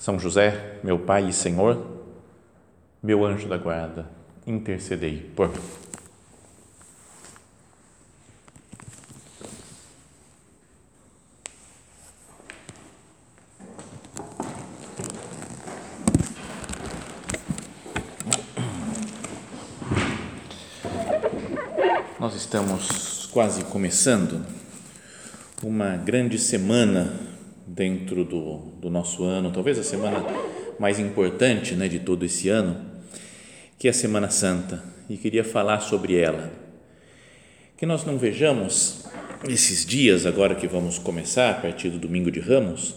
são José, meu Pai e Senhor, meu anjo da guarda, intercedei por mim. Nós estamos quase começando uma grande semana dentro do, do nosso ano, talvez a semana mais importante né, de todo esse ano, que é a Semana Santa, e queria falar sobre ela. Que nós não vejamos esses dias, agora que vamos começar, a partir do domingo de Ramos,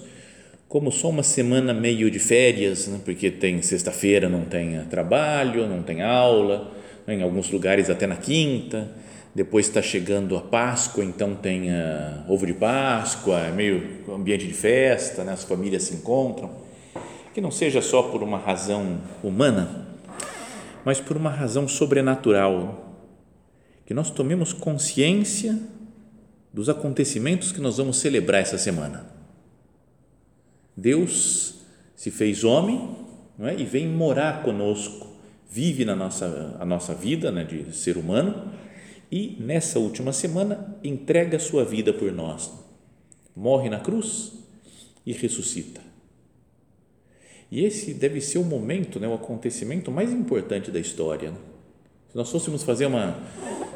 como só uma semana meio de férias, né, porque tem sexta-feira, não tem trabalho, não tem aula, em alguns lugares até na quinta depois está chegando a Páscoa, então tem uh, ovo de Páscoa, é meio ambiente de festa, né? as famílias se encontram. Que não seja só por uma razão humana, mas por uma razão sobrenatural. Que nós tomemos consciência dos acontecimentos que nós vamos celebrar essa semana. Deus se fez homem não é? e vem morar conosco, vive na nossa, a nossa vida né, de ser humano e nessa última semana entrega sua vida por nós. Morre na cruz e ressuscita. E esse deve ser o momento, né, o acontecimento mais importante da história. Né? Se nós fôssemos fazer uma,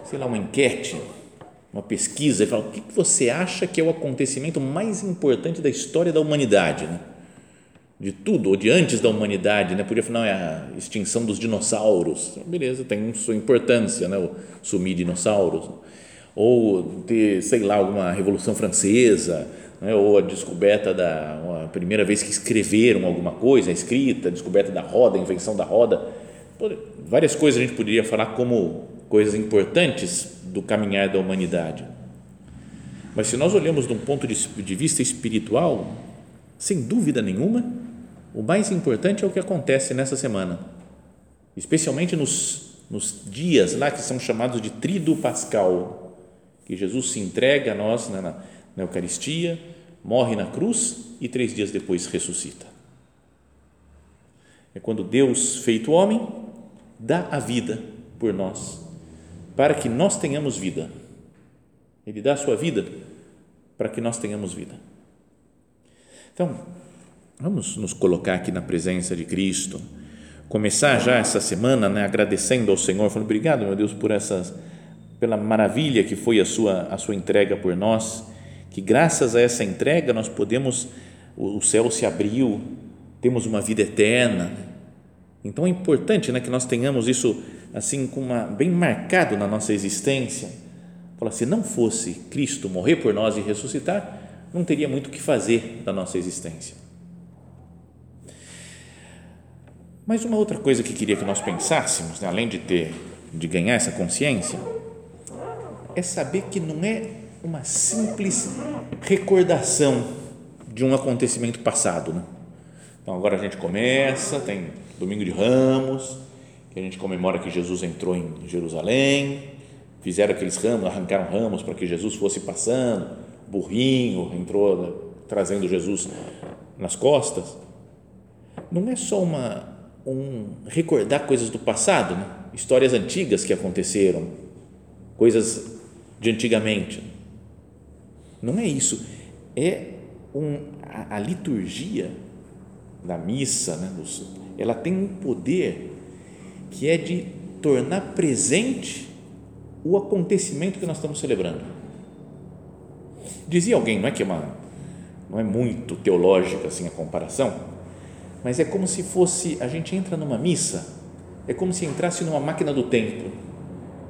sei lá, uma enquete, uma pesquisa e falar o que você acha que é o acontecimento mais importante da história da humanidade, né? De tudo, ou de antes da humanidade, né? podia falar, não, é a extinção dos dinossauros, beleza, tem sua importância, né? o sumir dinossauros, ou ter, sei lá, alguma revolução francesa, né? ou a descoberta da, a primeira vez que escreveram alguma coisa, a escrita, a descoberta da roda, a invenção da roda, várias coisas a gente poderia falar como coisas importantes do caminhar da humanidade, mas se nós olhamos de um ponto de, de vista espiritual, sem dúvida nenhuma, o mais importante é o que acontece nessa semana, especialmente nos, nos dias lá que são chamados de Tríduo Pascal, que Jesus se entrega a nós né, na, na Eucaristia, morre na cruz e três dias depois ressuscita. É quando Deus, feito homem, dá a vida por nós, para que nós tenhamos vida. Ele dá a sua vida para que nós tenhamos vida. Então, Vamos nos colocar aqui na presença de Cristo, começar já essa semana, né, agradecendo ao Senhor, falando obrigado, meu Deus, por essas, pela maravilha que foi a sua a sua entrega por nós, que graças a essa entrega nós podemos o, o céu se abriu, temos uma vida eterna. Então é importante, né, que nós tenhamos isso assim com uma, bem marcado na nossa existência. Fala, se não fosse Cristo morrer por nós e ressuscitar, não teria muito o que fazer da nossa existência Mas uma outra coisa que queria que nós pensássemos, né, além de ter, de ganhar essa consciência, é saber que não é uma simples recordação de um acontecimento passado. Né? Então agora a gente começa, tem Domingo de Ramos, que a gente comemora que Jesus entrou em Jerusalém, fizeram aqueles ramos, arrancaram ramos para que Jesus fosse passando, burrinho entrou né, trazendo Jesus nas costas. Não é só uma um recordar coisas do passado, né? histórias antigas que aconteceram, coisas de antigamente. Não é isso, é um, a, a liturgia da missa, né? ela tem um poder que é de tornar presente o acontecimento que nós estamos celebrando. Dizia alguém, não é que é uma, não é muito teológica assim a comparação, mas é como se fosse, a gente entra numa missa, é como se entrasse numa máquina do tempo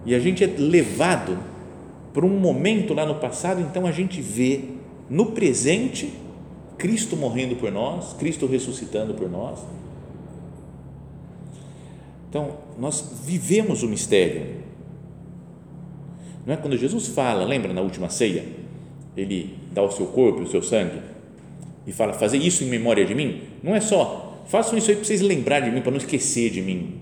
e a gente é levado para um momento lá no passado, então a gente vê no presente Cristo morrendo por nós, Cristo ressuscitando por nós, Então, nós vivemos o mistério. Não é quando Jesus fala, lembra na última ceia, ele dá o seu corpo, o seu sangue e fala: "Fazer isso em memória de mim". Não é só façam isso aí para vocês lembrarem de mim, para não esquecer de mim.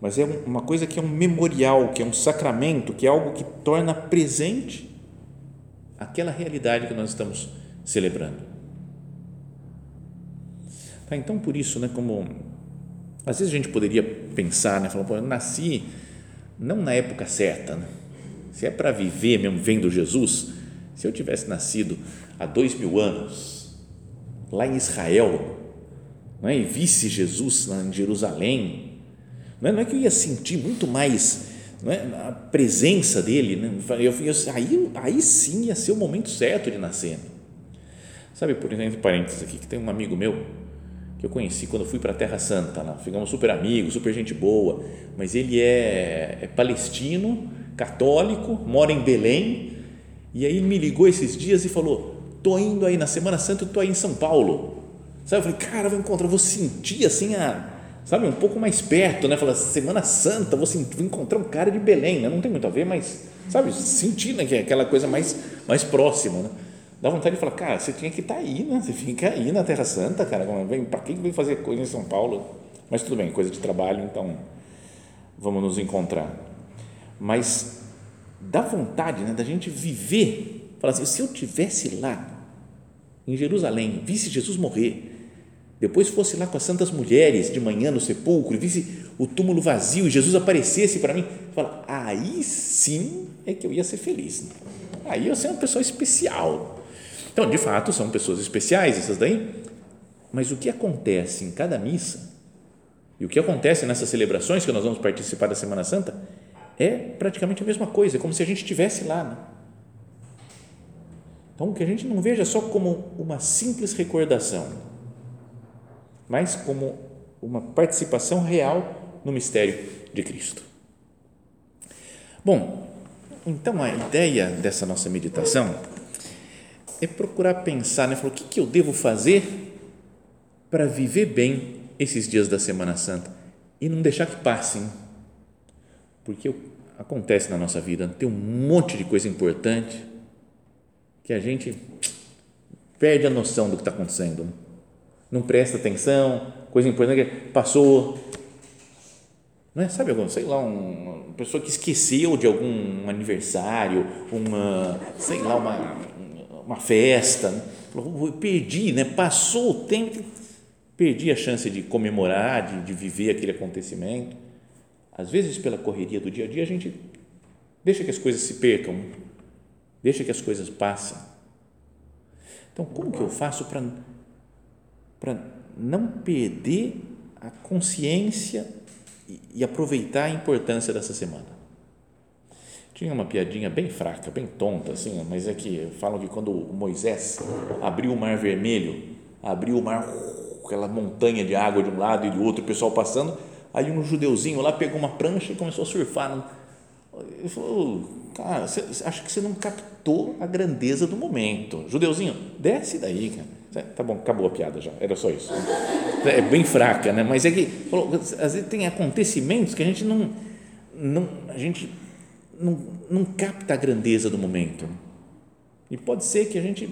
Mas é uma coisa que é um memorial, que é um sacramento, que é algo que torna presente aquela realidade que nós estamos celebrando. Tá, então, por isso, né, como às vezes a gente poderia pensar, né, falando, eu nasci não na época certa, né? se é para viver mesmo vendo Jesus, se eu tivesse nascido há dois mil anos, lá em Israel, não é? e visse Jesus lá em Jerusalém, não é, não é que eu ia sentir muito mais não é? a presença dele, né? eu, eu, aí, aí sim ia ser o momento certo de nascer. Sabe, por exemplo, parênteses aqui, que tem um amigo meu que eu conheci quando fui para a Terra Santa, lá, ficamos super amigos, super gente boa, mas ele é, é palestino, católico, mora em Belém, e aí ele me ligou esses dias e falou, tô indo aí na Semana Santa, eu tô aí em São Paulo, sabe, eu falei, cara, vou encontrar, vou sentir assim a, sabe, um pouco mais perto, né, falar, Semana Santa, vou, sentir, vou encontrar um cara de Belém, né? não tem muito a ver, mas, sabe, sentir, né, que é aquela coisa mais, mais próxima, né, dá vontade de falar, cara, você tinha que estar tá aí, né? Você fica aí na Terra Santa, cara. Para que vem fazer coisa em São Paulo? Mas tudo bem, coisa de trabalho, então vamos nos encontrar. Mas dá vontade né, da gente viver, falar assim, se eu tivesse lá em Jerusalém, visse Jesus morrer, depois fosse lá com as santas mulheres de manhã no sepulcro, visse o túmulo vazio e Jesus aparecesse para mim, fala, aí sim é que eu ia ser feliz. Aí eu ser uma pessoa especial então, de fato, são pessoas especiais essas daí, mas o que acontece em cada missa e o que acontece nessas celebrações que nós vamos participar da Semana Santa é praticamente a mesma coisa, é como se a gente estivesse lá. Né? Então, que a gente não veja só como uma simples recordação, mas como uma participação real no mistério de Cristo. Bom, então a ideia dessa nossa meditação é procurar pensar, né? Falar, o que, que eu devo fazer para viver bem esses dias da Semana Santa e não deixar que passem, porque acontece na nossa vida, tem um monte de coisa importante que a gente perde a noção do que está acontecendo, não presta atenção, coisa importante que passou, não é? Sabe algum, sei lá, um, uma pessoa que esqueceu de algum aniversário, uma, sei lá, uma uma festa, né? perdi, né? passou o tempo, perdi a chance de comemorar, de, de viver aquele acontecimento. Às vezes, pela correria do dia a dia, a gente deixa que as coisas se percam, deixa que as coisas passem. Então, como que eu faço para não perder a consciência e, e aproveitar a importância dessa semana? Tinha uma piadinha bem fraca, bem tonta, assim, mas é que falam que quando Moisés abriu o mar vermelho, abriu o mar, aquela montanha de água de um lado e do outro, o pessoal passando, aí um judeuzinho lá pegou uma prancha e começou a surfar. Ele falou, cara, você, acho que você não captou a grandeza do momento. Judeuzinho, desce daí, cara. Tá bom, acabou a piada já, era só isso. É bem fraca, né? Mas é que, falou, às vezes tem acontecimentos que a gente não, não a gente não, não capta a grandeza do momento. E pode ser que a gente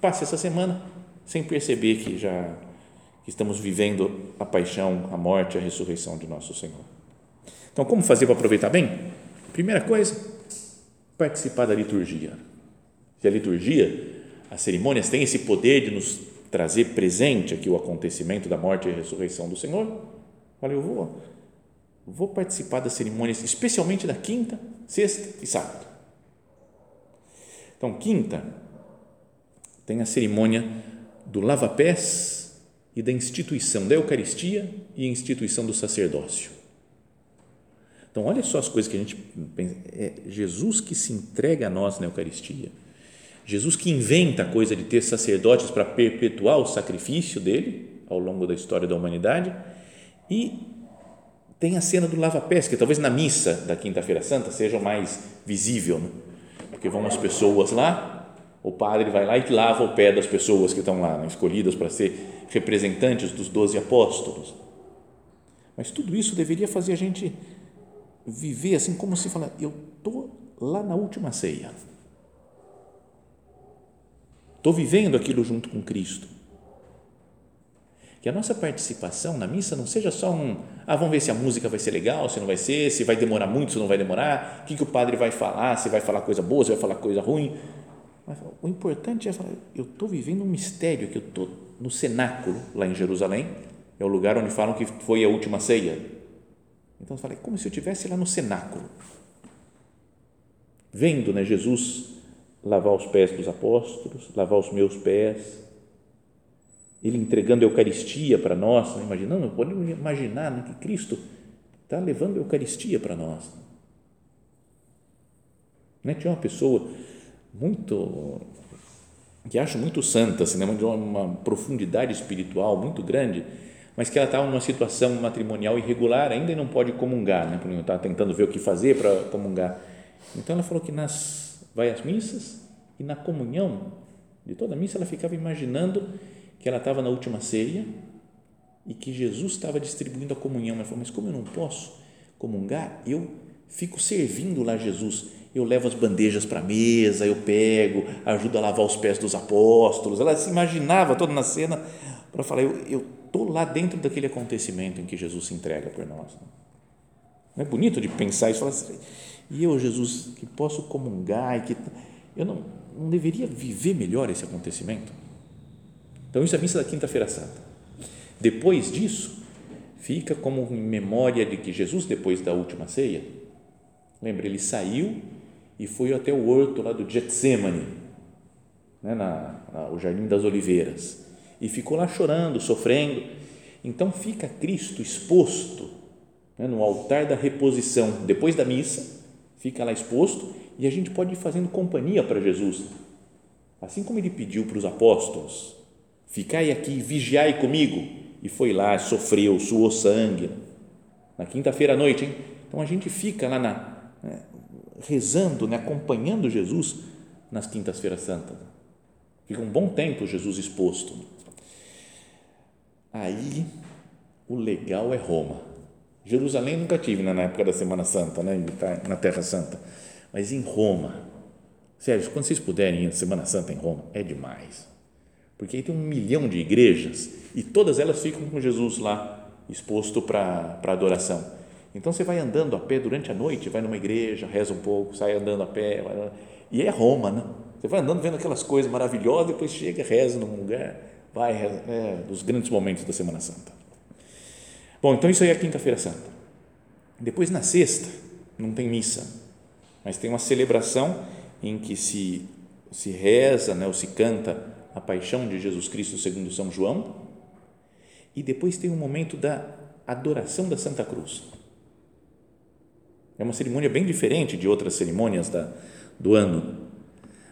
passe essa semana sem perceber que já estamos vivendo a paixão, a morte, a ressurreição de nosso Senhor. Então, como fazer para aproveitar bem? Primeira coisa, participar da liturgia. Se a liturgia, as cerimônias têm esse poder de nos trazer presente aqui o acontecimento da morte e ressurreição do Senhor, olha, eu vou vou participar das cerimônias, especialmente da quinta, sexta e sábado. Então, quinta tem a cerimônia do lava-pés e da instituição da Eucaristia e instituição do sacerdócio. Então, olha só as coisas que a gente pensa. É Jesus que se entrega a nós na Eucaristia. Jesus que inventa a coisa de ter sacerdotes para perpetuar o sacrifício dele ao longo da história da humanidade e tem a cena do lava-pés, que talvez na missa da Quinta-feira Santa seja o mais visível, né? porque vão as pessoas lá, o padre vai lá e lava o pé das pessoas que estão lá, né? escolhidas para ser representantes dos doze apóstolos. Mas tudo isso deveria fazer a gente viver assim como se fala, eu tô lá na última ceia. Estou vivendo aquilo junto com Cristo. Que a nossa participação na missa não seja só um, ah, vamos ver se a música vai ser legal, se não vai ser, se vai demorar muito, se não vai demorar, o que, que o padre vai falar, se vai falar coisa boa, se vai falar coisa ruim. Mas o importante é falar, eu estou vivendo um mistério, que eu estou no cenáculo, lá em Jerusalém, é o lugar onde falam que foi a última ceia. Então eu falei, como se eu estivesse lá no cenáculo, vendo né, Jesus lavar os pés dos apóstolos, lavar os meus pés, ele entregando a Eucaristia para nós, né, imaginando, podemos imaginar né, que Cristo está levando a Eucaristia para nós. Né? Tinha uma pessoa muito que acho muito santa, assim, né? de uma profundidade espiritual muito grande, mas que ela estava numa situação matrimonial irregular, ainda e não pode comungar, né? porque está tentando ver o que fazer para comungar. Então ela falou que nas vai às missas e na comunhão de toda a missa ela ficava imaginando que ela estava na última ceia e que Jesus estava distribuindo a comunhão. Ela falou, mas como eu não posso comungar, eu fico servindo lá Jesus eu levo as bandejas para a mesa, eu pego, ajudo a lavar os pés dos apóstolos. Ela se imaginava toda na cena para falar: eu estou lá dentro daquele acontecimento em que Jesus se entrega por nós. Não é bonito de pensar isso? Falar assim, e eu, Jesus, que posso comungar, e que eu não, não deveria viver melhor esse acontecimento? Então, isso é a missa da Quinta-feira Santa. Depois disso, fica como memória de que Jesus, depois da última ceia, lembra, ele saiu e foi até o horto lá do Getsemane, né, na, na, o Jardim das Oliveiras, e ficou lá chorando, sofrendo. Então fica Cristo exposto né, no altar da reposição, depois da missa, fica lá exposto e a gente pode ir fazendo companhia para Jesus. Assim como ele pediu para os apóstolos: ficai aqui, vigiai comigo. E foi lá, sofreu, suou sangue. Na quinta-feira à noite, hein? Então a gente fica lá na, né, rezando, né, acompanhando Jesus nas quintas-feiras santas. Fica um bom tempo Jesus exposto. Aí, o legal é Roma. Jerusalém nunca tive né, na época da Semana Santa, né, tá na Terra Santa, mas em Roma. Sério, quando vocês puderem ir na Semana Santa em Roma, é demais. Porque aí tem um milhão de igrejas e todas elas ficam com Jesus lá exposto para adoração. Então você vai andando a pé durante a noite, vai numa igreja, reza um pouco, sai andando a pé, vai, e é Roma, né? Você vai andando vendo aquelas coisas maravilhosas, depois chega, reza num lugar, vai, reza, é dos grandes momentos da Semana Santa. Bom, então isso aí é a quinta-feira santa. Depois na sexta não tem missa, mas tem uma celebração em que se se reza, né, ou se canta a paixão de Jesus Cristo segundo São João, e depois tem um momento da adoração da Santa Cruz. É uma cerimônia bem diferente de outras cerimônias da, do ano,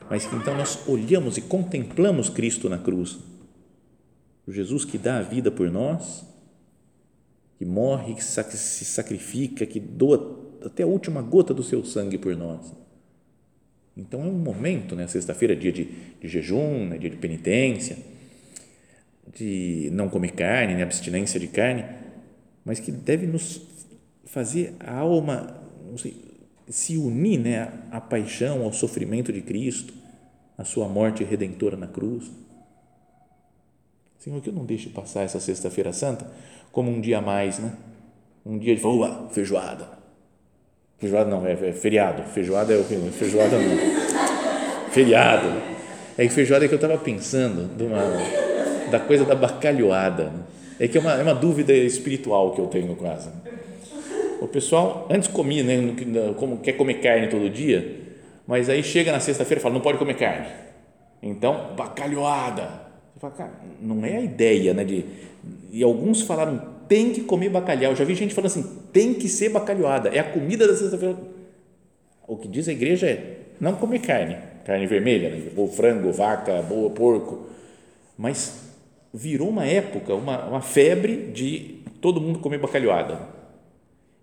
mas que então nós olhamos e contemplamos Cristo na cruz, Jesus que dá a vida por nós, que morre, que se sacrifica, que doa até a última gota do seu sangue por nós. Então é um momento, né? Sexta-feira, dia de, de jejum, né? dia de penitência, de não comer carne, né? abstinência de carne, mas que deve nos fazer a alma sei, se unir né, à paixão, ao sofrimento de Cristo, à sua morte redentora na cruz. Senhor, que eu não deixe passar essa Sexta-feira Santa como um dia a mais, né? Um dia de boa, feijoada. Feijoada não, é, é feriado. Feijoada é o feijoada não. Feriado. É que feijoada é que eu estava pensando uma, da coisa da bacalhoada. Né? É que é uma, é uma dúvida espiritual que eu tenho quase. O pessoal antes comia, né, como quer comer carne todo dia, mas aí chega na sexta-feira e fala, não pode comer carne. Então, bacalhoada. Cara, não é a ideia, né, de e alguns falaram, tem que comer bacalhau. Já vi gente falando assim, tem que ser bacalhoada, é a comida da sexta-feira. O que diz a igreja é não comer carne, carne vermelha, né? ou frango, vaca, boa, porco. Mas virou uma época, uma, uma febre de todo mundo comer bacalhoada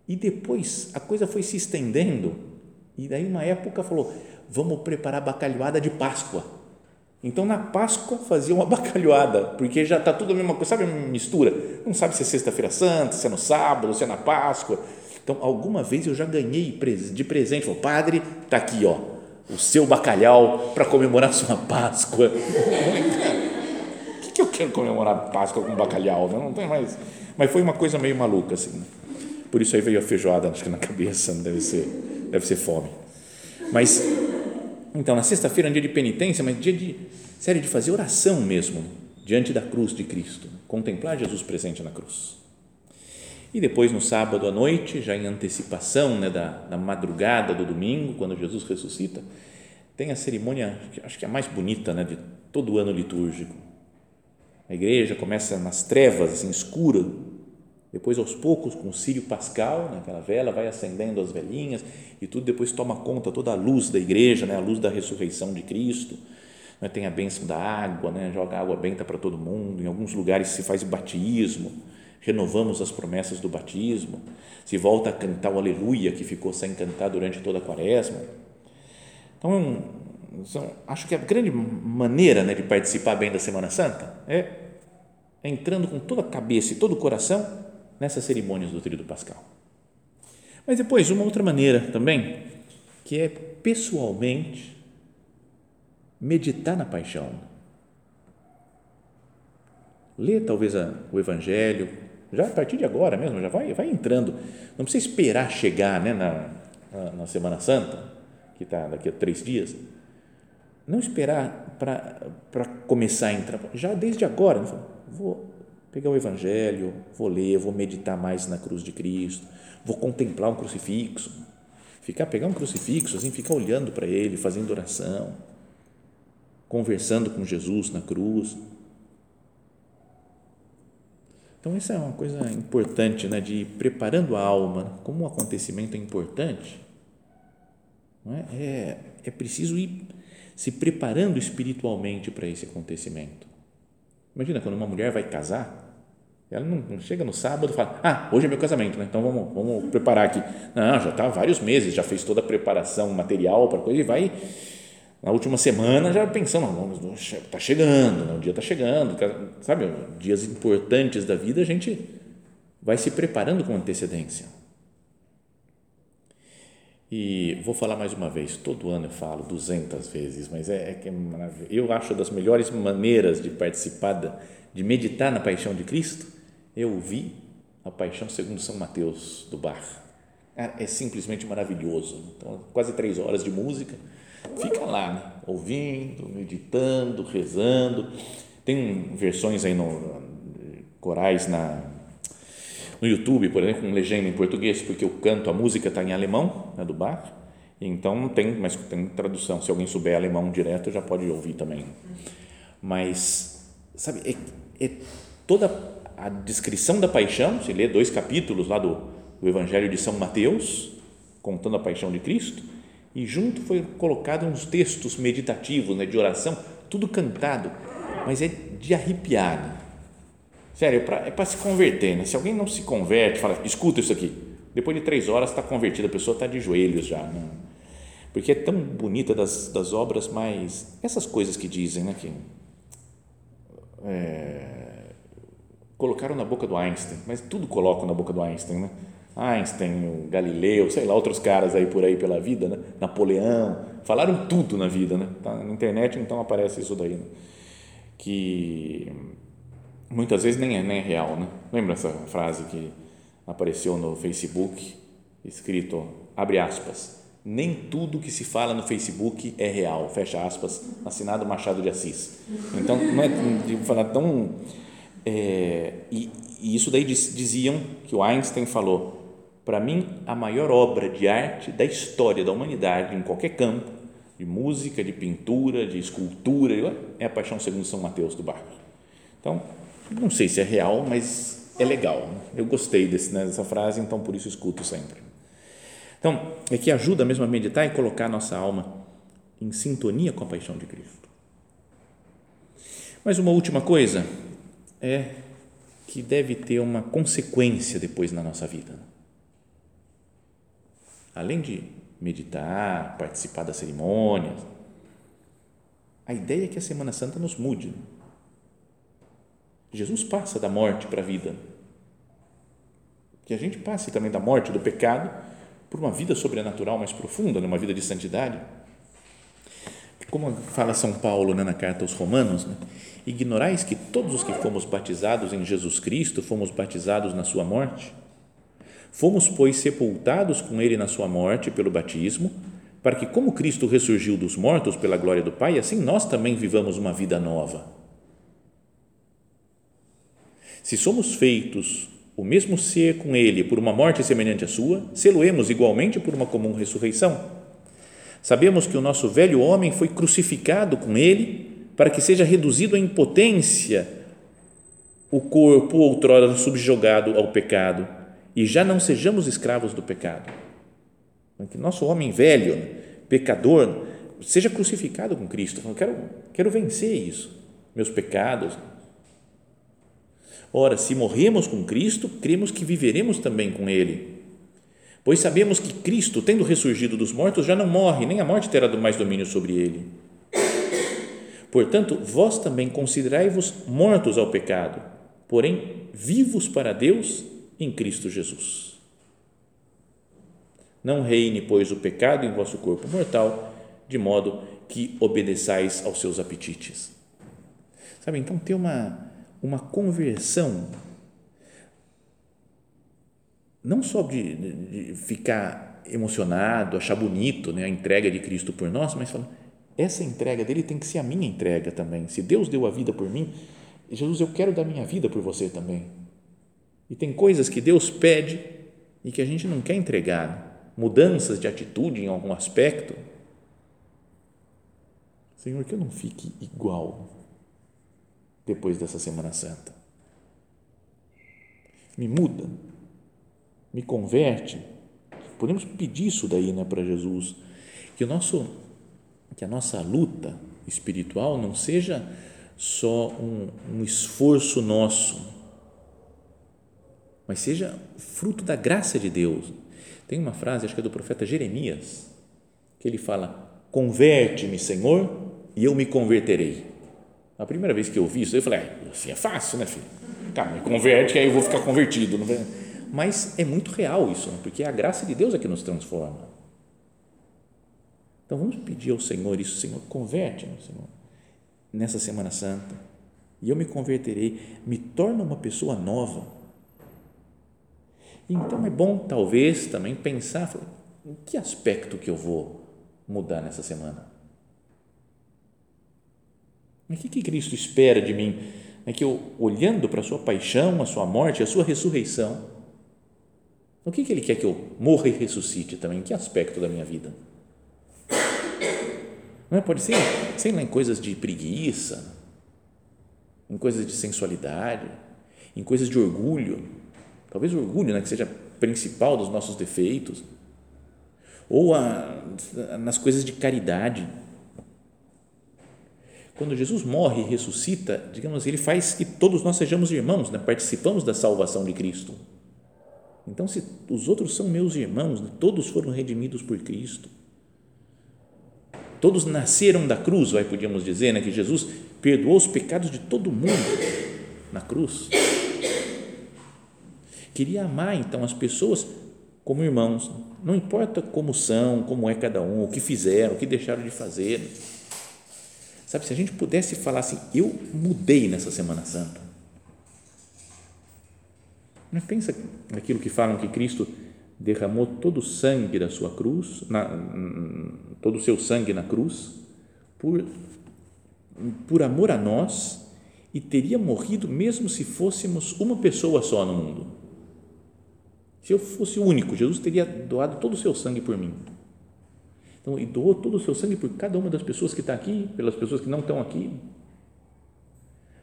e depois a coisa foi se estendendo, e daí uma época falou: vamos preparar bacalhoada de Páscoa. Então, na Páscoa, fazia uma bacalhoada, porque já está tudo a mesma coisa, sabe, mistura. Não sabe se é Sexta-feira Santa, se é no sábado, se é na Páscoa. Então, alguma vez eu já ganhei de presente. Falei, padre, está aqui, ó, o seu bacalhau para comemorar sua Páscoa. O que, que eu quero comemorar Páscoa com bacalhau? Não tem mais. Mas foi uma coisa meio maluca, assim. Por isso aí veio a feijoada, acho que na cabeça, deve ser, deve ser fome. Mas então, na sexta-feira é um dia de penitência, mas dia de série de fazer oração mesmo diante da cruz de Cristo, contemplar Jesus presente na cruz. E depois no sábado à noite, já em antecipação né, da, da madrugada do domingo, quando Jesus ressuscita, tem a cerimônia, acho que é a mais bonita né, de todo o ano litúrgico. A igreja começa nas trevas, assim, escura, depois, aos poucos, com o círio pascal, né, aquela vela vai acendendo as velinhas e tudo depois toma conta toda a luz da igreja, né, a luz da ressurreição de Cristo. Né, tem a bênção da água, né, joga água benta para todo mundo. Em alguns lugares se faz batismo, renovamos as promessas do batismo. Se volta a cantar o Aleluia, que ficou sem cantar durante toda a quaresma. Então, acho que a grande maneira né, de participar bem da Semana Santa é entrando com toda a cabeça e todo o coração nessas cerimônias do Tríduo Pascal. Mas depois, uma outra maneira também, que é pessoalmente meditar na paixão. Lê talvez o Evangelho, já a partir de agora mesmo, já vai, vai entrando. Não precisa esperar chegar né, na, na, na Semana Santa, que está daqui a três dias. Não esperar para começar a entrar, já desde agora. Vou pegar o Evangelho, vou ler, vou meditar mais na cruz de Cristo, vou contemplar um crucifixo, ficar pegar um crucifixo assim, ficar olhando para ele, fazendo oração, conversando com Jesus na cruz. Então isso é uma coisa importante, né, de ir preparando a alma, como um acontecimento é importante, não é? é, é preciso ir se preparando espiritualmente para esse acontecimento. Imagina quando uma mulher vai casar, ela não, chega no sábado e fala, ah, hoje é meu casamento, né? então vamos, vamos preparar aqui. Não, já está há vários meses, já fez toda a preparação material para coisa e vai na última semana já pensando, está chegando, né? o dia está chegando, sabe, dias importantes da vida a gente vai se preparando com antecedência. E vou falar mais uma vez, todo ano eu falo 200 vezes, mas é, é que é eu acho das melhores maneiras de participar, da, de meditar na paixão de Cristo, eu ouvi a paixão segundo São Mateus do Bar. É, é simplesmente maravilhoso. Então, quase três horas de música, fica lá, né? ouvindo, meditando, rezando. Tem versões aí no corais na no YouTube, por exemplo, com legenda em português, porque o canto, a música está em alemão, né, do Bach, então tem, mas tem tradução. Se alguém souber alemão direto, já pode ouvir também. Mas, sabe, é, é toda a descrição da paixão, se lê dois capítulos lá do, do Evangelho de São Mateus, contando a paixão de Cristo, e junto foi colocado uns textos meditativos, né, de oração, tudo cantado, mas é de arrepiar, Sério, é para se converter, né? Se alguém não se converte, fala, escuta isso aqui. Depois de três horas está convertida, a pessoa está de joelhos já. Né? Porque é tão bonita das, das obras, mas essas coisas que dizem, né? Que, é, colocaram na boca do Einstein, mas tudo colocam na boca do Einstein, né? Einstein, Galileu, sei lá, outros caras aí por aí pela vida, né? Napoleão, falaram tudo na vida, né? Tá na internet, então aparece isso daí, né? Que muitas vezes nem é, nem é real, né? Lembra essa frase que apareceu no Facebook, escrito, abre aspas, nem tudo que se fala no Facebook é real, fecha aspas, assinado Machado de Assis. Então, não é de falar tão... É, e, e isso daí diziam que o Einstein falou, para mim, a maior obra de arte da história da humanidade, em qualquer campo, de música, de pintura, de escultura, é a Paixão segundo São Mateus do Barco. Então, não sei se é real, mas é legal. Eu gostei desse, né, dessa frase, então por isso escuto sempre. Então, é que ajuda mesmo a meditar e colocar a nossa alma em sintonia com a paixão de Cristo. Mas uma última coisa é que deve ter uma consequência depois na nossa vida. Além de meditar, participar das cerimônias, a ideia é que a Semana Santa nos mude. Jesus passa da morte para a vida. Que a gente passe também da morte, do pecado, por uma vida sobrenatural mais profunda, uma vida de santidade. Como fala São Paulo né, na carta aos Romanos, né? ignorais que todos os que fomos batizados em Jesus Cristo fomos batizados na sua morte? Fomos, pois, sepultados com ele na sua morte pelo batismo, para que, como Cristo ressurgiu dos mortos pela glória do Pai, assim nós também vivamos uma vida nova. Se somos feitos o mesmo ser com ele por uma morte semelhante à sua, seloemos igualmente por uma comum ressurreição. Sabemos que o nosso velho homem foi crucificado com ele para que seja reduzido à impotência o corpo outrora subjugado ao pecado e já não sejamos escravos do pecado. Que nosso homem velho, pecador, seja crucificado com Cristo. Eu quero, quero vencer isso, meus pecados. Ora, se morremos com Cristo, cremos que viveremos também com Ele. Pois sabemos que Cristo, tendo ressurgido dos mortos, já não morre, nem a morte terá mais domínio sobre ele. Portanto, vós também considerai-vos mortos ao pecado, porém vivos para Deus em Cristo Jesus. Não reine, pois, o pecado em vosso corpo mortal, de modo que obedeçais aos seus apetites. Sabe, então ter uma, uma conversão, não só de, de, ficar emocionado, achar bonito né, a entrega de Cristo por nós, mas falando, essa entrega dele tem que ser a minha entrega também. Se Deus deu a vida por mim, Jesus, eu quero dar minha vida por você também. E tem coisas que Deus pede e que a gente não quer entregar mudanças de atitude em algum aspecto. Senhor, que eu não fique igual depois dessa Semana Santa. Me muda, me converte. Podemos pedir isso daí né, para Jesus, que, o nosso, que a nossa luta espiritual não seja só um, um esforço nosso, mas seja fruto da graça de Deus tem uma frase, acho que é do profeta Jeremias, que ele fala: Converte-me, Senhor, e eu me converterei. A primeira vez que eu ouvi isso, eu falei: ah, assim é fácil, né, filho? Tá, me converte, que aí eu vou ficar convertido. Mas é muito real isso, né? porque é a graça de Deus é que nos transforma. Então vamos pedir ao Senhor isso, Senhor, converte-me, Senhor, nessa Semana Santa, e eu me converterei, me torna uma pessoa nova então é bom, talvez, também pensar em que aspecto que eu vou mudar nessa semana. O que, que Cristo espera de mim? É que eu, olhando para a sua paixão, a sua morte, a sua ressurreição, o que, que Ele quer que eu morra e ressuscite também? Em que aspecto da minha vida? Não é? Pode ser, sei lá, em coisas de preguiça, em coisas de sensualidade, em coisas de orgulho, talvez o orgulho, né, que seja principal dos nossos defeitos, ou a, nas coisas de caridade. Quando Jesus morre e ressuscita, digamos, ele faz que todos nós sejamos irmãos, né? participamos da salvação de Cristo. Então, se os outros são meus irmãos, né? todos foram redimidos por Cristo. Todos nasceram da cruz, vai podíamos dizer, né? que Jesus perdoou os pecados de todo mundo na cruz queria amar então as pessoas como irmãos, não importa como são, como é cada um, o que fizeram, o que deixaram de fazer. Sabe, se a gente pudesse falar assim, eu mudei nessa Semana Santa. Pensa naquilo que falam que Cristo derramou todo o sangue da sua cruz, na, todo o seu sangue na cruz, por, por amor a nós e teria morrido mesmo se fôssemos uma pessoa só no mundo se eu fosse o único, Jesus teria doado todo o seu sangue por mim. Então, e doou todo o seu sangue por cada uma das pessoas que está aqui, pelas pessoas que não estão aqui.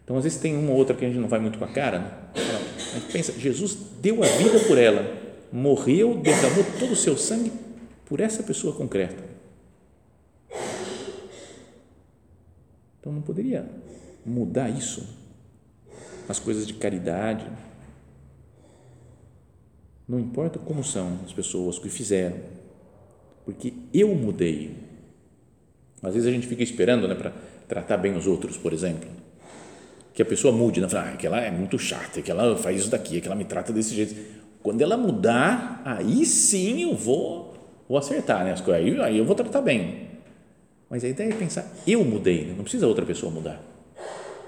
Então, às vezes tem uma ou outra que a gente não vai muito com a cara, né? A gente pensa, Jesus deu a vida por ela, morreu, derramou todo o seu sangue por essa pessoa concreta. Então, não poderia mudar isso? As coisas de caridade, não importa como são as pessoas que fizeram, porque eu mudei. Às vezes a gente fica esperando né, para tratar bem os outros, por exemplo. Que a pessoa mude, né? fala, ah, aquela é muito chata, aquela faz isso daqui, aquela me trata desse jeito. Quando ela mudar, aí sim eu vou, vou acertar né, as coisas, aí, aí eu vou tratar bem. Mas a ideia é pensar, eu mudei, né? não precisa outra pessoa mudar.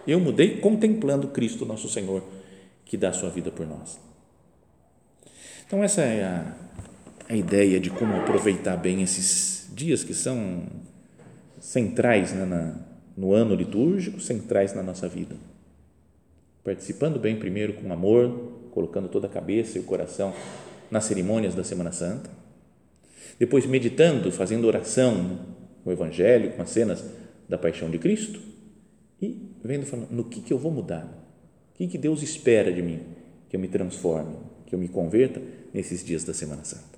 Eu mudei contemplando Cristo, nosso Senhor, que dá a sua vida por nós. Então, essa é a, a ideia de como aproveitar bem esses dias que são centrais né, na, no ano litúrgico, centrais na nossa vida. Participando bem primeiro com amor, colocando toda a cabeça e o coração nas cerimônias da Semana Santa. Depois meditando, fazendo oração com o Evangelho, com as cenas da paixão de Cristo e vendo falando, no que, que eu vou mudar, o que, que Deus espera de mim, que eu me transforme, que eu me converta nesses dias da Semana Santa.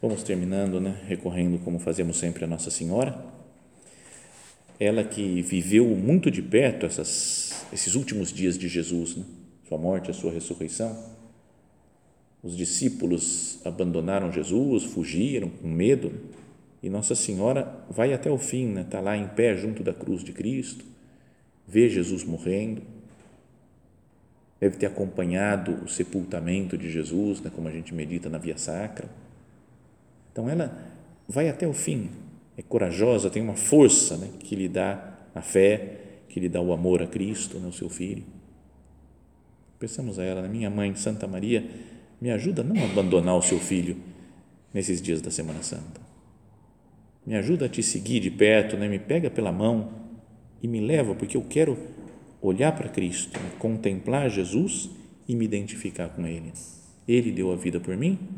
Vamos terminando, né? recorrendo, como fazemos sempre, a Nossa Senhora. Ela que viveu muito de perto essas, esses últimos dias de Jesus, né? sua morte, a sua ressurreição. Os discípulos abandonaram Jesus, fugiram com medo, e Nossa Senhora vai até o fim, está né? Tá lá em pé junto da cruz de Cristo, vê Jesus morrendo, deve ter acompanhado o sepultamento de Jesus, né? como a gente medita na Via Sacra então ela vai até o fim, é corajosa, tem uma força né, que lhe dá a fé, que lhe dá o amor a Cristo, né, o seu filho. Pensamos a ela, né, minha mãe Santa Maria, me ajuda a não abandonar o seu filho nesses dias da Semana Santa. Me ajuda a te seguir de perto, né, me pega pela mão e me leva, porque eu quero olhar para Cristo, né, contemplar Jesus e me identificar com Ele. Ele deu a vida por mim